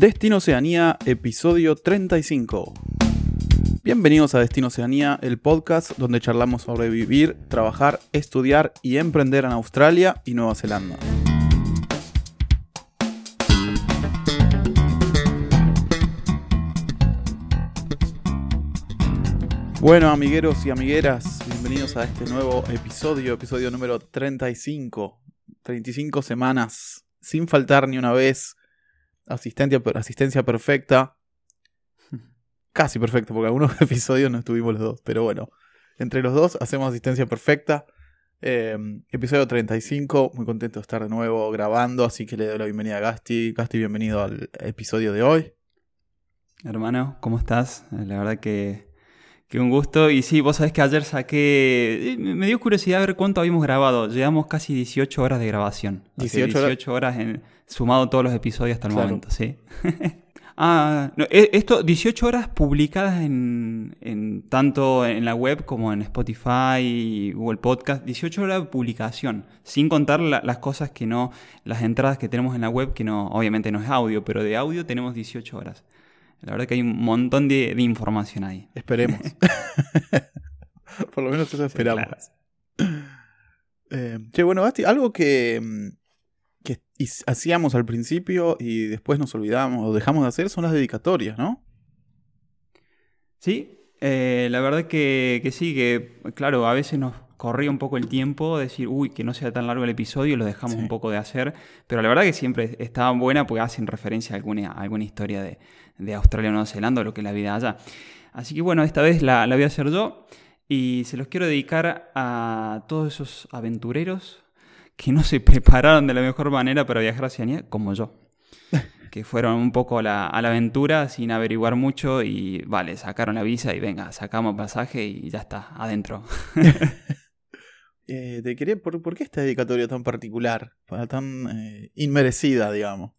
Destino Oceanía, episodio 35. Bienvenidos a Destino Oceanía, el podcast donde charlamos sobre vivir, trabajar, estudiar y emprender en Australia y Nueva Zelanda. Bueno, amigueros y amigueras, bienvenidos a este nuevo episodio, episodio número 35. 35 semanas, sin faltar ni una vez, asistencia, asistencia perfecta. Casi perfecta, porque algunos episodios no estuvimos los dos, pero bueno, entre los dos hacemos asistencia perfecta. Em, episodio 35, muy contento de estar de nuevo grabando, así que le doy la bienvenida a Gasti. Gasti, bienvenido al episodio de hoy. Hermano, ¿cómo estás? La verdad que que un gusto. Y sí, vos sabés que ayer saqué. Eh, me dio curiosidad ver cuánto habíamos grabado. Llevamos casi 18 horas de grabación. 18, horas en, sumado todos los episodios hasta el momento, sí. ah, e, esto, 18 horas publicadas en, en, tanto en la web como en Spotify y Google Podcast. 18 horas de publicación. Sin contar las cosas que no. Las entradas que tenemos en la web, que no, obviamente no es audio, pero de audio tenemos 18 horas. La verdad que hay un montón de, información ahí. Esperemos. Por lo menos eso esperamos. Eh, che, bueno, Basti, algo que, mm, que hacíamos al principio y después nos olvidamos o dejamos de hacer son las dedicatorias, ¿no? Sí, eh, la verdad que, que, sí, que claro, a veces nos corría un poco el tiempo, decir, uy, que no sea tan largo el episodio, lo dejamos un poco de hacer, pero la verdad que siempre estaba buena porque hacen referencia a alguna, alguna historia de, de Australia o Nueva Zelanda o lo que es la vida allá. Así que bueno, esta vez la, voy a hacer yo y se los quiero dedicar a todos esos aventureros que no se prepararon de la mejor manera para viajar a Oceanía como yo. que fueron un poco a la, aventura sin averiguar mucho y vale, sacaron la visa y venga, sacamos pasaje y ya está, adentro. eh, te quería, ¿por, qué esta dedicatoria tan particular? Tan eh, inmerecida, digamos.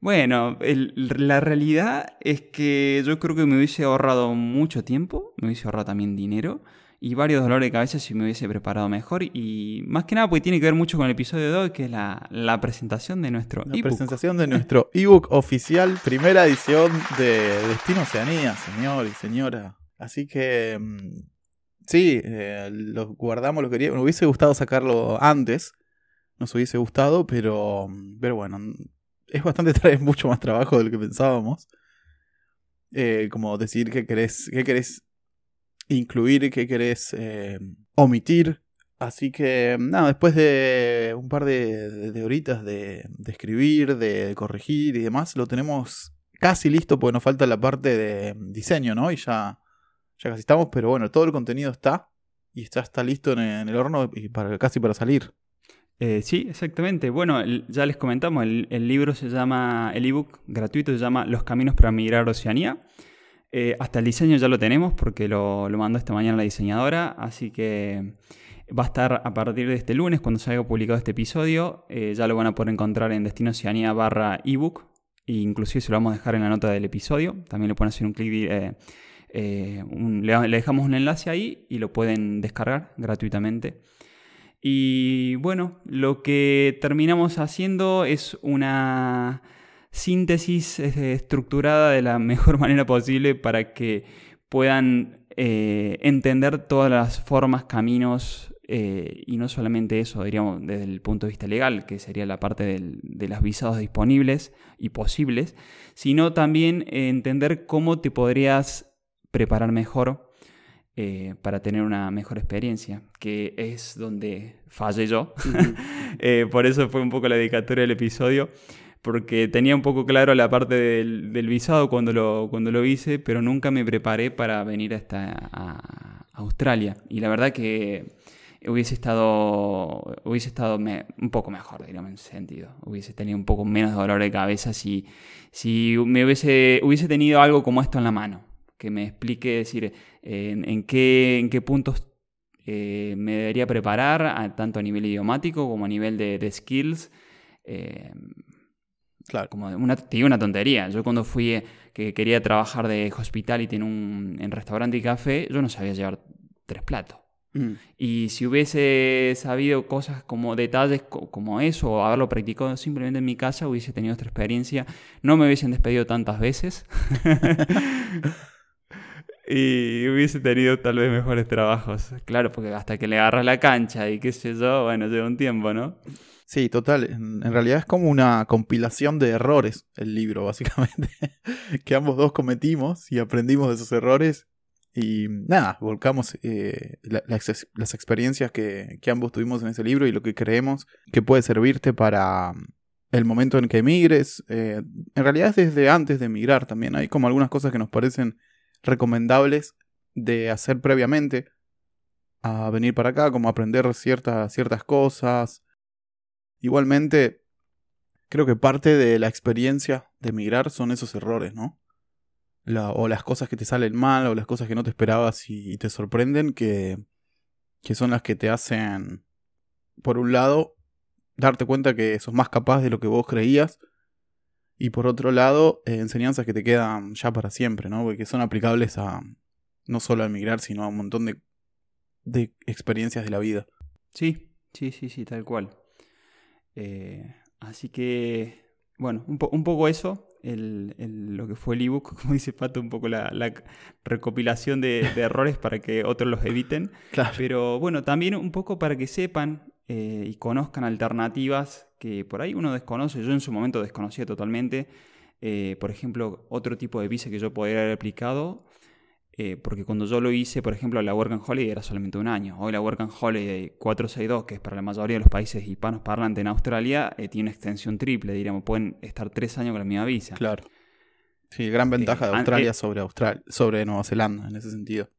Bueno, la realidad es que yo creo que me hubiese ahorrado mucho tiempo, me hubiese ahorrado también dinero y varios dolores de cabeza si me hubiese preparado mejor. Y más que nada porque tiene que ver mucho con el episodio de hoy, que es la, presentación de nuestro ebook. La presentación de nuestro ebook oficial, primera edición de Destino Oceanía, señor y señora. Así que mm, sí, eh, lo guardamos, lo quería. Me hubiese gustado sacarlo antes. Nos hubiese gustado, pero, pero bueno, es bastante, es mucho más trabajo de lo que pensábamos. Eh, como decir qué querés, qué querés incluir, qué querés eh, omitir. Así que, nada, después de un par de, de, horitas de, de, escribir, de corregir y demás, lo tenemos casi listo porque nos falta la parte de diseño, ¿no? Y ya, ya casi estamos, pero bueno, todo el contenido está y está, está listo en, el horno y para, casi para salir. Eh, sí, exactamente. Bueno, ya les comentamos, el, libro se llama, el ebook gratuito se llama Los caminos para migrar a Oceanía. Eh, hasta el diseño ya lo tenemos porque lo, mandó esta mañana la diseñadora, así que va a estar a partir de este lunes cuando se haya publicado este episodio. Eh, ya lo van a poder encontrar en Destino Oceanía barra ebook. E inclusive se lo vamos a dejar en la nota del episodio. También le pueden hacer un clic, le dejamos un enlace ahí y lo pueden descargar gratuitamente. Y bueno, lo que terminamos haciendo es una síntesis estructurada de la mejor manera posible para que puedan eh, entender todas las formas, caminos, eh, y no solamente eso, diríamos, desde el punto de vista legal, que sería la parte de los visados disponibles y posibles, sino también entender cómo te podrías preparar mejor eh, para tener una mejor experiencia, que es donde fallé yo. Eh, por eso fue un poco la dedicatoria del episodio, porque tenía un poco claro la parte del, visado cuando lo, cuando lo hice, pero nunca me preparé para venir hasta a Australia. Y la verdad que hubiese estado, hubiese estado un poco mejor, digamos, en ese sentido. Hubiese tenido un poco menos dolor de cabeza si, si me hubiese, hubiese tenido algo como esto en la mano que me explique, decir, en, qué, en qué puntos eh, me debería preparar, tanto a nivel idiomático como a nivel de, skills. Eh, claro. Como una, te digo una tontería. Yo cuando fui, eh, que quería trabajar de hospitality en un en restaurante y café, yo no sabía llevar tres platos. Mm. Y si hubiese sabido cosas como detalles como eso, o haberlo practicado simplemente en mi casa, hubiese tenido otra experiencia. No me hubiesen despedido tantas veces. y hubiese tenido tal vez mejores trabajos. Claro, porque hasta que le agarras la cancha y qué sé yo, bueno, lleva un tiempo, ¿no? Sí, total. En, realidad es como una compilación de errores el libro, básicamente, que ambos dos cometimos y aprendimos de esos errores. Y nada, volcamos eh, las experiencias que, que, ambos tuvimos en ese libro y lo que creemos que puede servirte para el momento en que emigres. Eh, en realidad es desde antes de emigrar también. Hay como algunas cosas que nos parecen recomendables de hacer previamente a venir para acá, como aprender ciertas, ciertas cosas. Igualmente, creo que parte de la experiencia de emigrar son esos errores, ¿no? o las cosas que te salen mal, o las cosas que no te esperabas y, te sorprenden, que, que son las que te hacen, por un lado, darte cuenta que sos más capaz de lo que vos creías, y por otro lado, eh, enseñanzas que te quedan ya para siempre, ¿no? Porque son aplicables a no solo a emigrar, sino a un montón de, de experiencias de la vida. Sí, sí, sí, sí, tal cual. Eh, así que, bueno, un, un poco eso, el, lo que fue el ebook, como dice Pato, un poco la, recopilación de, errores para que otros los eviten. Claro. Pero bueno, también un poco para que sepan eh, y conozcan alternativas que por ahí uno desconoce. Yo en su momento desconocía totalmente. Eh, por ejemplo, otro tipo de visa que yo podría haber aplicado. Eh, porque cuando yo lo hice, por ejemplo, la Work and Holiday era solamente un año. Hoy la Work and Holiday 462, que es para la mayoría de los países hispanos parlantes en Australia, tiene una extensión triple, diríamos. Pueden estar tres años con la misma visa. Claro. Sí, gran ventaja de Australia sobre, Australia, sobre Nueva Zelanda en ese sentido.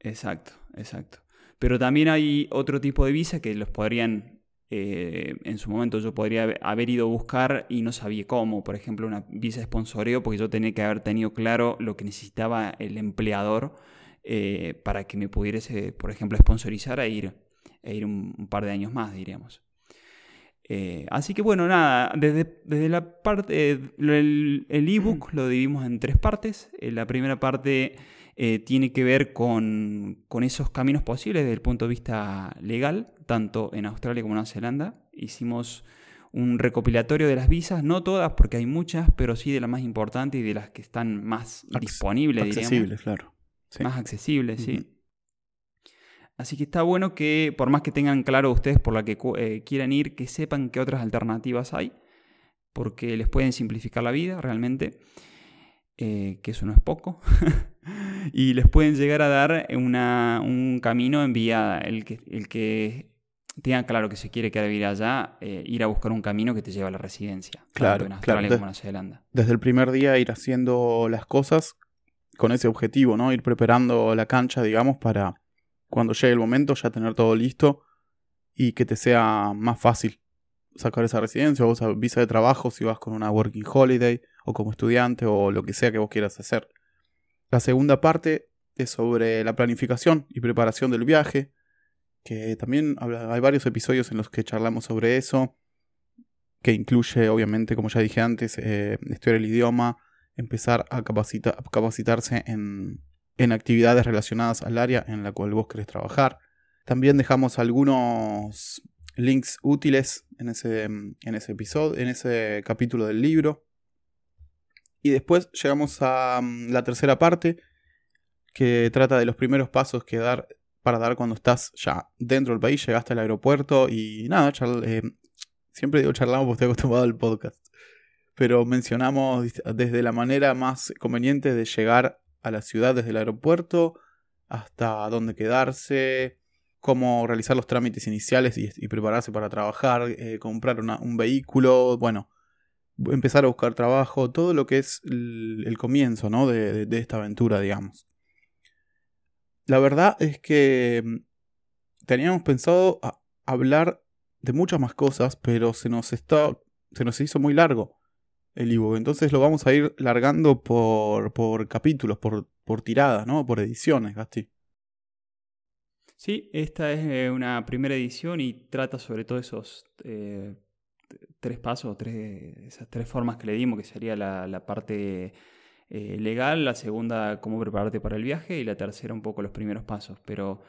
Exacto, exacto. Pero también hay otro tipo de visa que los podrían, eh, en su momento yo podría haber ido a buscar y no sabía cómo. Por ejemplo, una visa de sponsoreo, porque yo tenía que haber tenido claro lo que necesitaba el empleador eh, para que me pudiese, por ejemplo, sponsorizar e ir, e ir un, par de años más, diríamos. Eh, así que bueno, nada, desde, desde la parte, el ebook lo dividimos en tres partes. la primera parte eh, tiene que ver con, esos caminos posibles desde el punto de vista legal, tanto en Australia como en Nueva Zelanda. Hicimos un recopilatorio de las visas, no todas porque hay muchas, pero sí de las más importantes y de las que están más disponibles. Accesibles, claro. Más accesibles, sí. Así que está bueno que, por más que tengan claro ustedes por la que eh, quieran ir, que sepan qué otras alternativas hay, porque les pueden simplificar la vida realmente. Eh, que eso no es poco, y les pueden llegar a dar un camino en vía, el que, el que tenga claro que se quiere quedar vivir allá, eh, ir a buscar un camino que te lleva a la residencia, claro, en Australia como en Nueva Zelanda. Desde el primer día ir haciendo las cosas con ese objetivo, ¿no? Ir preparando la cancha, digamos, para cuando llegue el momento ya tener todo listo y que te sea más fácil sacar esa residencia o esa visa de trabajo si vas con una working holiday o como estudiante o lo que sea que vos quieras hacer. La segunda parte es sobre la planificación y preparación del viaje, que también hay varios episodios en los que charlamos sobre eso, que incluye obviamente, como ya dije antes, eh, estudiar el idioma, empezar a capacitarse en, en actividades relacionadas al área en la cual vos querés trabajar. También dejamos algunos links útiles en ese, en ese episodio, en ese capítulo del libro. Y después llegamos a mm, la tercera parte, que trata de los primeros pasos que dar para dar cuando estás ya dentro del país, llegaste al aeropuerto y nada, eh, siempre digo charlamos porque estoy acostumbrado al podcast. Pero mencionamos desde la manera más conveniente de llegar a la ciudad desde el aeropuerto, hasta dónde quedarse, cómo realizar los trámites iniciales y, prepararse para trabajar, eh, comprar un vehículo, bueno, empezar a buscar trabajo, todo lo que es el, comienzo ¿no? de, esta aventura, digamos. La verdad es que mm, teníamos pensado hablar de muchas más cosas, pero se nos, está, se nos hizo muy largo el ebook. Entonces lo vamos a ir largando por, por capítulos, por, por tiradas, ¿no? Por ediciones, Gasti. Sí, esta es eh, una primera edición y trata sobre todo esos eh, tres pasos, tres, esas tres formas que le dimos, que sería la, parte eh, legal, la segunda cómo prepararte para el viaje y la tercera un poco los primeros pasos. Pero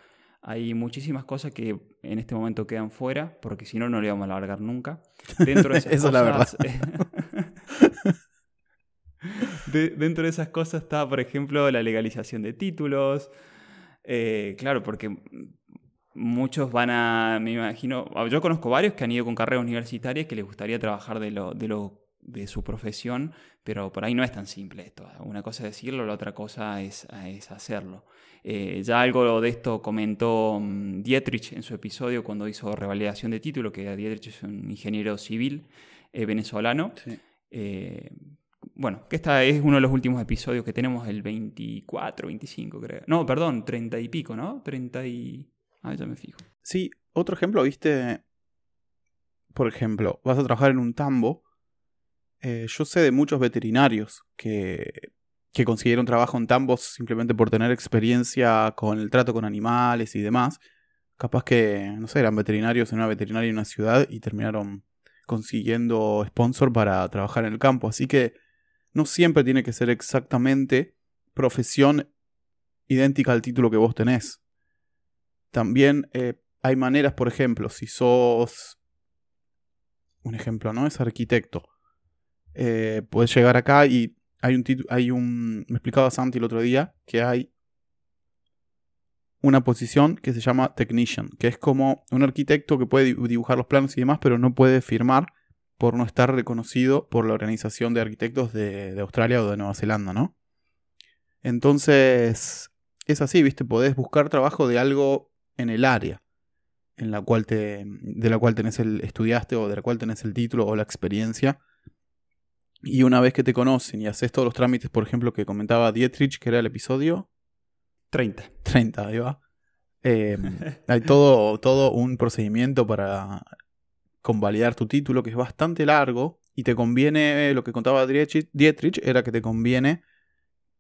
Hay muchísimas cosas que en este momento quedan fuera, porque si no, no le vamos a largar nunca. Dentro de esas Eso es la verdad. de- dentro de esas cosas está, por ejemplo, la legalización de títulos. Eh, claro, porque muchos van a, me imagino, yo conozco varios que han ido con carreras universitarias que les gustaría trabajar de lo, de lo de su profesión, pero por ahí no es tan simple esto. Una cosa es decirlo, la otra cosa es, es hacerlo. Eh, ya algo de esto comentó mm, Dietrich en su episodio cuando hizo revalidación de título, que Dietrich es un ingeniero civil eh, venezolano. Sí. Eh, bueno, que esta es uno de los últimos episodios que tenemos, el 24, 25 creo. No, perdón, 30 y pico, ¿no? 30 y... Ah, ya me fijo. Sí, otro ejemplo, viste, por ejemplo, vas a trabajar en un tambo. Eh, yo sé de muchos veterinarios que, que consiguieron trabajo en tambos simplemente por tener experiencia con el trato con animales y demás. Capaz que, no sé, eran veterinarios en una veterinaria en una ciudad y terminaron consiguiendo sponsor para trabajar en el campo. Así que no siempre tiene que ser exactamente profesión idéntica al título que vos tenés. También eh, hay maneras, por ejemplo, si sos un ejemplo, ¿no? Es arquitecto. Eh, puedes llegar acá y hay un hay un. Me explicaba Santi el otro día que hay una posición que se llama technician, que es como un arquitecto que puede di- dibujar los planos y demás, pero no puede firmar por no estar reconocido por la Organización de Arquitectos de, de Australia o de Nueva Zelanda, ¿no? Entonces, es así, ¿viste? Podés buscar trabajo de algo en el área en la cual te, de la cual tenés el, estudiaste o de la cual tenés el título o la experiencia. Y una vez que te conocen y haces todos los trámites, por ejemplo, que comentaba Dietrich, que era el episodio 30. 30, ahí va. Eh, hay todo, todo un procedimiento para convalidar tu título que es bastante largo y te conviene, lo que contaba Dietrich, Dietrich era que te conviene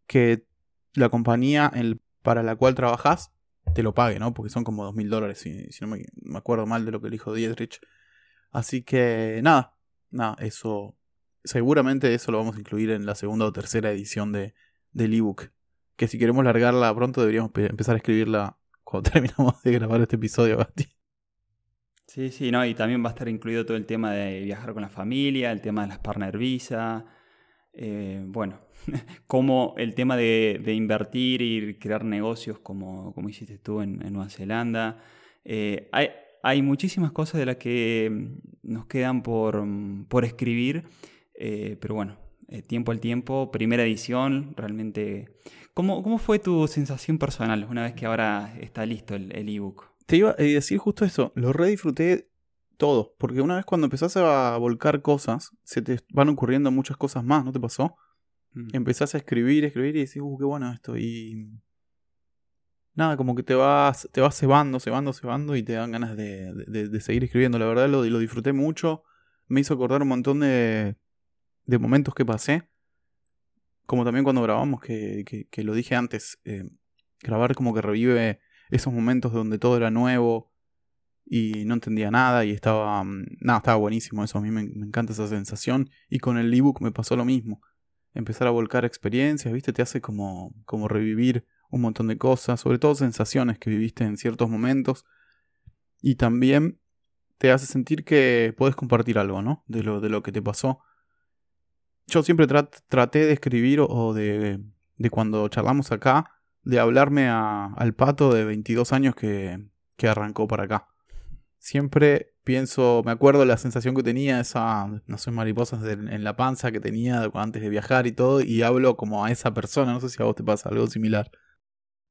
que la compañía en- para la cual trabajas te lo pague, ¿no? Porque son como dos mil dólares, si, no me, acuerdo mal de lo que dijo Dietrich. Así que nada, nada, eso seguramente eso lo vamos a incluir en la segunda o tercera edición de, del ebook. Que si queremos largarla pronto deberíamos pe- empezar a escribirla cuando terminamos de grabar este episodio, Basti. Sí, sí, no, y también va a estar incluido todo el tema de viajar con la familia, el tema de las partner visa, eh, bueno, como el tema de, de invertir y crear negocios como, como hiciste tú en, en Nueva Zelanda. Eh, hay, hay muchísimas cosas de las que mm, nos quedan por, mm, por escribir, eh, pero bueno, eh, tiempo al tiempo, primera edición, realmente... ¿Cómo, ¿Cómo fue tu sensación personal una vez que ahora está listo el ebook? Te iba a decir justo eso, lo re disfruté todo, porque una vez cuando empezás a volcar cosas, se te van ocurriendo muchas cosas más, ¿no te pasó? Mm. empezás a escribir, escribir y decís, uh, qué bueno esto. Y nada, como que te vas, te vas cebando, cebando, cebando y te dan ganas de, de- seguir escribiendo. La verdad lo, lo disfruté mucho. Me hizo acordar un montón de, de momentos que pasé. Como también cuando grabamos, que, que- que lo dije antes, eh, grabar como que revive esos momentos donde todo era nuevo y no entendía nada y estaba, mm, nada, estaba buenísimo eso. A mí me, me encanta esa sensación y con el ebook me pasó lo mismo empezar a volcar experiencias, ¿viste? Te hace como, como revivir un montón de cosas, sobre todo sensaciones que viviste en ciertos momentos. Y también te hace sentir que puedes compartir algo, ¿no? De lo, de lo que te pasó. Yo siempre trat- traté de escribir o- de, de cuando charlamos acá, de hablarme al pato de 22 años que, que arrancó para acá. Siempre pienso, me acuerdo la sensación que tenía, esa, no sé, mariposas en la panza que tenía antes de viajar y todo, y hablo como a esa persona, no sé si a vos te pasa algo similar.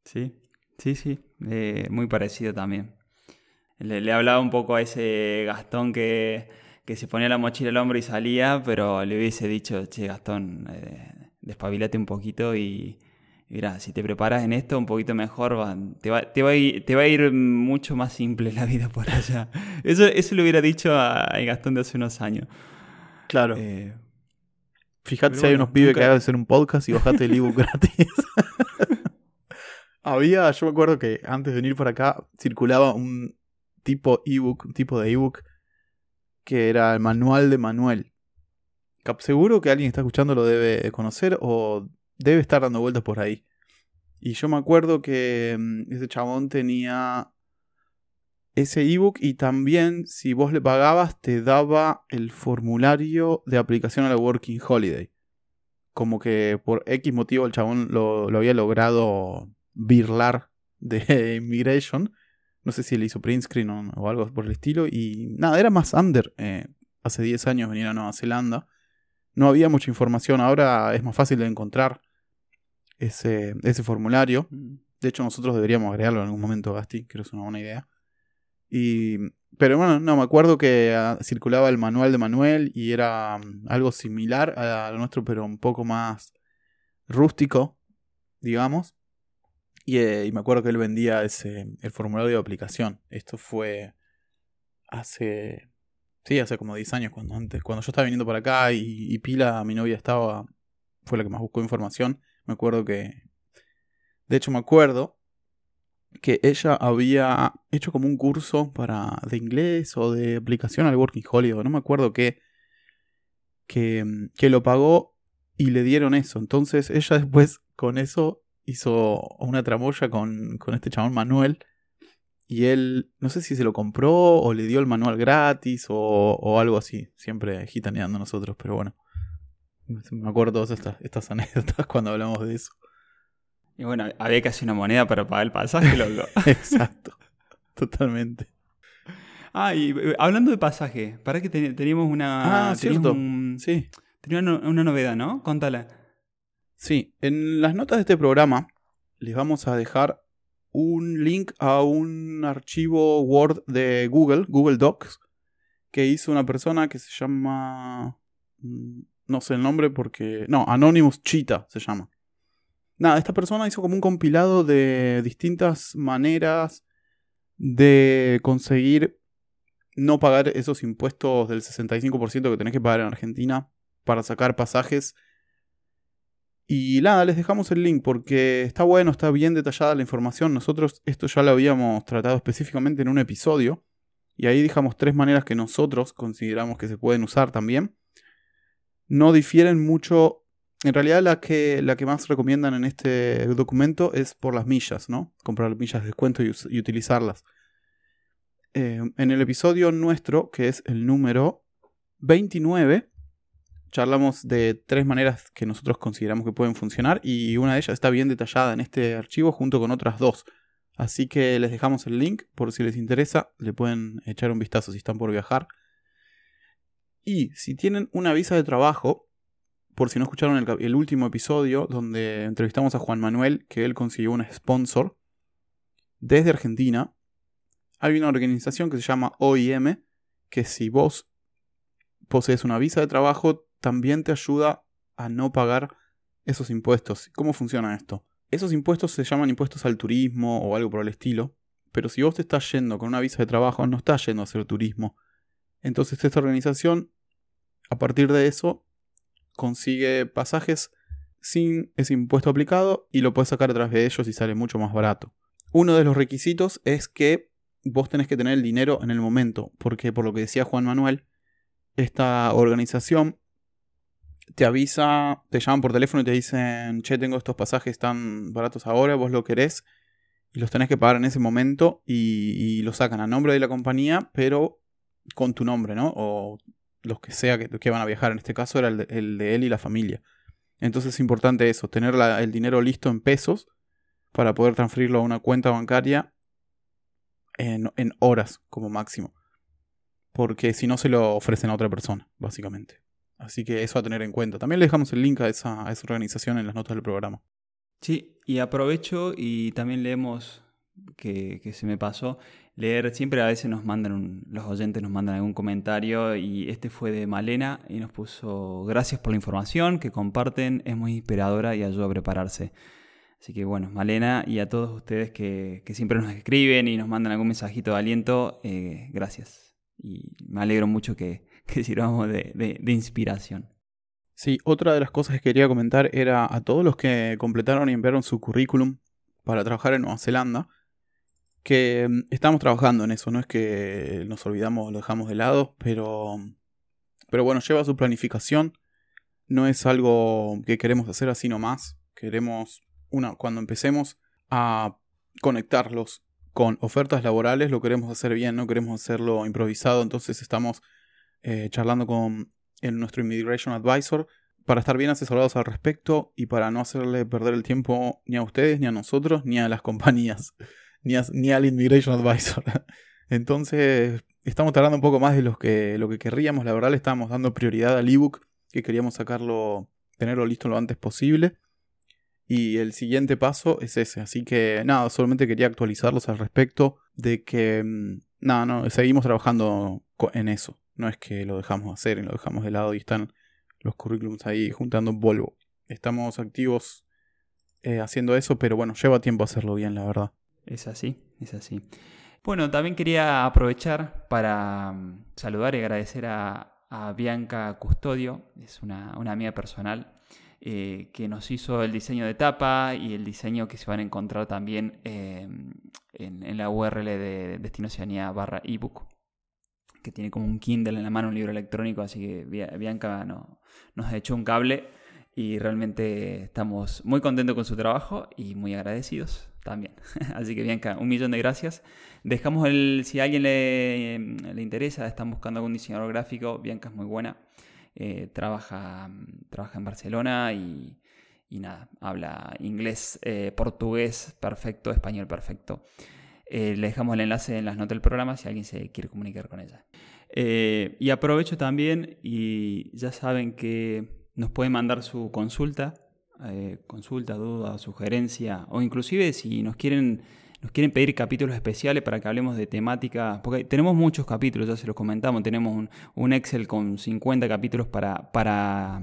Sí, sí, sí, eh, muy parecido también. Le, le hablaba un poco a ese Gastón que, que se ponía la mochila al hombro y salía, pero le hubiese dicho, che, Gastón, eh, despabilate un poquito y mirá, si te preparas en esto un poquito mejor, va- te, va, te, va a ir, te va a ir mucho más simple la vida por allá. Eso, eso le hubiera dicho a, a Gastón de hace unos años. Claro. Eh, Fíjate si hay bueno, unos pibes que nunca- hagan hacer un podcast y bajate el ebook gratis. Había, yo me acuerdo que antes de venir por acá circulaba un tipo ebook, un tipo de ebook que era el manual de Manuel. Seguro que alguien está escuchando lo debe de conocer o debe estar dando vueltas por ahí. Y yo me acuerdo que mm, ese chabón tenía ese ebook y también si vos le pagabas te daba el formulario de aplicación a la Working Holiday. Como que por X motivo el chabón lo, había logrado birlar de Immigration. No sé si le hizo print screen o, algo por el estilo. Y nada, era más under. Eh, hace 10 años venir a Nueva Zelanda. No había mucha información. Ahora es más fácil de encontrar ese, ese formulario. Mm. De hecho, nosotros deberíamos agregarlo en algún momento, Gasti. Creo que es una buena idea. Y, pero bueno, no, me acuerdo que ah, circulaba el manual de Manuel y era mm, algo similar a lo nuestro, pero un poco más rústico, digamos. Eh, y, me acuerdo que él vendía ese, el formulario de aplicación. Esto fue hace, sí, hace como 10 años, cuando, antes, cuando yo estaba viniendo por acá y, y Pila, mi novia, estaba, fue la que más buscó información. Me acuerdo que, de hecho me acuerdo que ella había hecho como un curso para de inglés o de aplicación al Working Holiday, no me acuerdo qué, que, que lo pagó y le dieron eso. Entonces ella después con eso hizo una tramoya con, con este chabón Manuel. Y él, no sé si se lo compró o le dio el manual gratis o, o algo así. Siempre gitaneando nosotros, pero bueno. Me acuerdo todas estas, estas anécdotas cuando hablamos de eso. Y bueno, había casi una moneda para pagar el pasaje, loco. Exacto. Totalmente. Ah, y eh, hablando de pasaje, para que teníamos una. Ah, cierto. sí. Tenía una, novedad, ¿no? Contala. Sí, en las notas de este programa les vamos a dejar un link a un archivo Word de Google, Google Docs, que hizo una persona que se llama. No sé el nombre porque. No, Anonymous Cheetah se llama. Nada, esta persona hizo como un compilado de distintas maneras de conseguir no pagar esos impuestos del 65% que tenés que pagar en Argentina para sacar pasajes. Y nada, les dejamos el link porque está bueno, está bien detallada la información. Nosotros esto ya lo habíamos tratado específicamente en un episodio. Y ahí dejamos tres maneras que nosotros consideramos que se pueden usar también. No difieren mucho en realidad la que, la que más recomiendan en este documento es por las millas, ¿no? Comprar millas de descuento y, utilizarlas. Eh, en el episodio nuestro, que es el número 29, charlamos de tres maneras que nosotros consideramos que pueden funcionar y una de ellas está bien detallada en este archivo junto con otras dos. Así que les dejamos el link por si les interesa, le pueden echar un vistazo si están por viajar. Y si tienen una visa de trabajo, por si no escucharon el, último episodio donde entrevistamos a Juan Manuel, que él consiguió un sponsor desde Argentina, hay una organización que se llama OIM, que si vos posees una visa de trabajo, también te ayuda a no pagar esos impuestos. ¿Cómo funciona esto? Esos impuestos se llaman impuestos al turismo o algo por el estilo, pero si vos te estás yendo con una visa de trabajo, no estás yendo a hacer turismo. Entonces esta organización, a partir de eso, consigue pasajes sin ese impuesto aplicado y lo puedes sacar a través de ellos y sale mucho más barato. Uno de los requisitos es que vos tenés que tener el dinero en el momento, porque por lo que decía Juan Manuel, esta organización te avisa, te llaman por teléfono y te dicen, che, tengo estos pasajes tan baratos ahora, vos lo querés y los tenés que pagar en ese momento y, y lo sacan a nombre de la compañía, pero con tu nombre, ¿no? O los que sea que, van a viajar. En este caso era el de, él y la familia. Entonces es importante eso, tener el dinero listo en pesos para poder transferirlo a una cuenta bancaria en, horas como máximo. Porque si no se lo ofrecen a otra persona, básicamente. Así que eso a tener en cuenta. También le dejamos el link a esa, organización en las notas del programa. Sí, y aprovecho y también leemos que, que se me pasó leer. Siempre a veces nos mandan, los oyentes nos mandan algún comentario y este fue de Malena y nos puso gracias por la información que comparten, es muy inspiradora y ayuda a prepararse. Así que bueno, Malena y a todos ustedes que, siempre nos escriben y nos mandan algún mensajito de aliento, eh, gracias. Y me alegro mucho que, que sirvamos de, de inspiración. Sí, otra de las cosas que quería comentar era a todos los que completaron y enviaron su currículum para trabajar en Nueva Zelanda que mm, estamos trabajando en eso, no es que nos olvidamos, lo dejamos de lado, pero, pero bueno, lleva su planificación, no es algo que queremos hacer así nomás, queremos, una, cuando empecemos a conectarlos con ofertas laborales, lo queremos hacer bien, no queremos hacerlo improvisado, entonces estamos eh, charlando con nuestro Immigration Advisor para estar bien asesorados al respecto y para no hacerle perder el tiempo ni a ustedes, ni a nosotros, ni a las compañías, ni, ni al Immigration Advisor. Entonces, estamos tardando un poco más de lo que, lo que querríamos. La verdad, le estamos dando prioridad al ebook, que queríamos sacarlo, tenerlo listo lo antes posible. Y el siguiente paso es ese. Así que nada, solamente quería actualizarlos al respecto de que, mm, nada, no, seguimos trabajando en eso. No es que lo dejamos hacer y lo dejamos de lado y están los currículums ahí juntando polvo. Estamos activos eh, haciendo eso, pero bueno, lleva tiempo hacerlo bien, la verdad. Es así, es así. Bueno, también quería aprovechar para mm, saludar y agradecer a, Bianca Custodio, es una, una amiga personal, eh, que nos hizo el diseño de tapa y el diseño que se van a encontrar también em, en, la URL de Destino Oceanía barra ebook, que tiene como un Kindle en la mano, un libro electrónico, así que Bianca no, nos hecho un cable y realmente estamos muy contentos con su trabajo y muy agradecidos también. Así que Bianca, un millón de gracias. Dejamos el, si a alguien le, le interesa, están buscando algún diseñador gráfico, Bianca es muy buena. Eh, trabaja, trabaja en Barcelona y, nada, habla inglés, eh, portugués perfecto, español perfecto. Eh, le dejamos el enlace en las notas del programa si alguien se quiere comunicar con ella. y aprovecho también, y ya saben que nos pueden mandar su consulta, consulta, duda, sugerencia, o inclusive si nos quieren nos quieren pedir capítulos especiales para que hablemos de temática, porque tenemos muchos capítulos, ya se los comentamos, tenemos un, Excel con 50 capítulos para, para,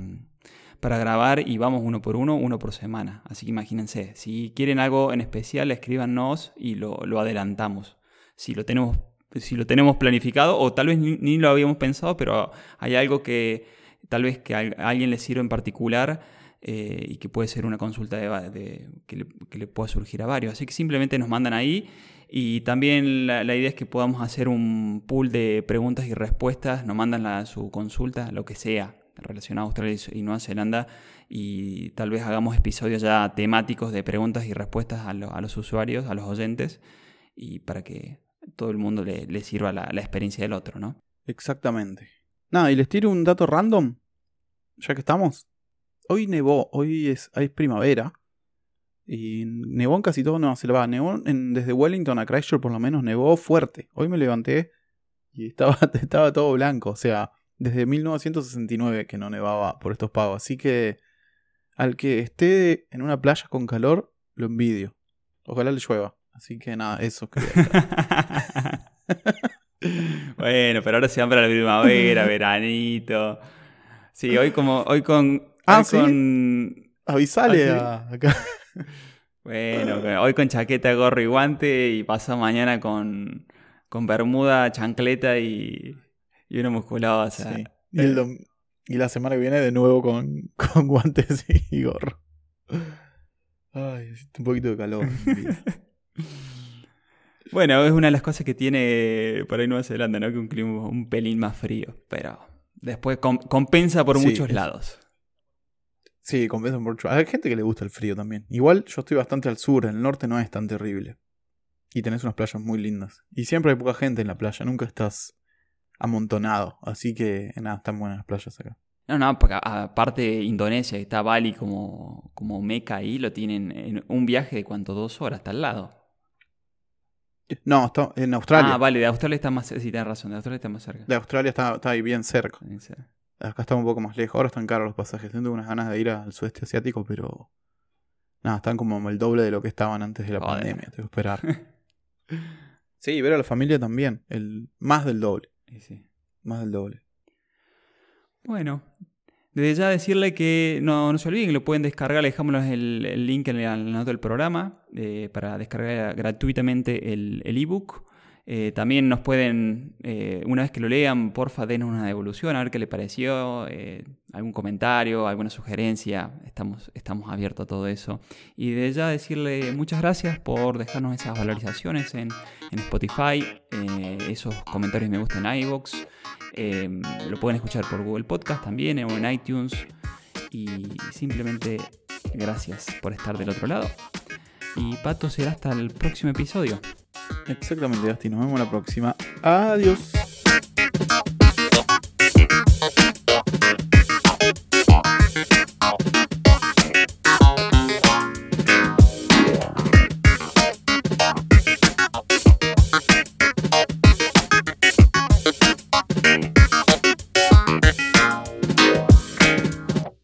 para grabar y vamos uno por uno, uno por semana. Así que imagínense, si quieren algo en especial, escríbanos y lo, adelantamos. Si lo tenemos si lo tenemos planificado o tal vez ni, lo habíamos pensado, pero hay algo que tal vez que a alguien le sirva en particular eh, y que puede ser una consulta de, que, le, pueda surgir a varios. Así que simplemente nos mandan ahí y también la, idea es que podamos hacer un pool de preguntas y respuestas, nos mandan su consulta, lo que sea relacionado a Australia y Nueva Zelanda y tal vez hagamos episodios ya temáticos de preguntas y respuestas a, los usuarios, a los oyentes y para que todo el mundo le, sirva la, la experiencia del otro, ¿no? Exactamente. Nada, y les tiro un dato random, ya que estamos hoy nevó, hoy es, primavera. Y nevó en casi todo Nueva Zelanda. Nevó en, desde Wellington a Christchurch por lo menos nevó fuerte. Hoy me levanté y estaba, estaba todo blanco. O sea, desde 1969 que no nevaba por estos pagos. Así que al que esté en una playa con calor, lo envidio. Ojalá le llueva. Así que nada, eso creo. bueno, pero ahora se van para la primavera, veranito. Sí, hoy como hoy con Ah, con... Avisale ¿Ah, acá. Bueno, hoy con chaqueta, gorro y guante y pasó mañana con, con bermuda, chancleta y, y una musculosa. Sí. Y, la semana que viene de nuevo con, con guantes y gorro. Ay, un poquito de calor. bueno, es una de las cosas que tiene por ahí Nueva Zelanda, ¿no? Que un clima un pelín más frío, pero después compensa por muchos lados. Sí, compensa mucho. Hay gente que le gusta el frío también. Igual yo estoy bastante al sur, el norte no es tan terrible. Y tenés unas playas muy lindas. Y siempre hay poca gente en la playa, nunca estás amontonado. Así que nada, están buenas las playas acá. No, no, porque aparte Indonesia, está Bali como, como meca ahí, lo tienen en un viaje de cuánto, dos horas, está al lado. No, está en Australia. Ah, vale, de Australia está más cerca. Sí, tienes razón, de Australia está más cerca. De Australia está, está ahí bien cerca. Sí, Acá estamos un poco más lejos. Ahora están caros los pasajes. Tengo unas ganas de ir al sudeste asiático, pero. Nada, están como el doble de lo que estaban antes de la pandemia. Tengo que esperar. sí, ver a la familia también. El, más del doble. Sí, Más del doble. Bueno, desde ya decirle que no, no se olviden que lo pueden descargar, le dejamos el, link en la, nota del programa eh, para descargar gratuitamente el ebook. Eh, también nos pueden, eh, una vez que lo lean, porfa, denos una devolución, a ver qué le pareció, eh, algún comentario, alguna sugerencia. Estamos, estamos abiertos a todo eso. Y de ya decirle muchas gracias por dejarnos esas valorizaciones en, en Spotify, esos comentarios me gustan en iVoox. lo pueden escuchar por Google Podcast también o en iTunes. Y simplemente gracias por estar del otro lado. Y Pato será hasta el próximo episodio. Exactamente, Gasti. Nos vemos la próxima. Adiós.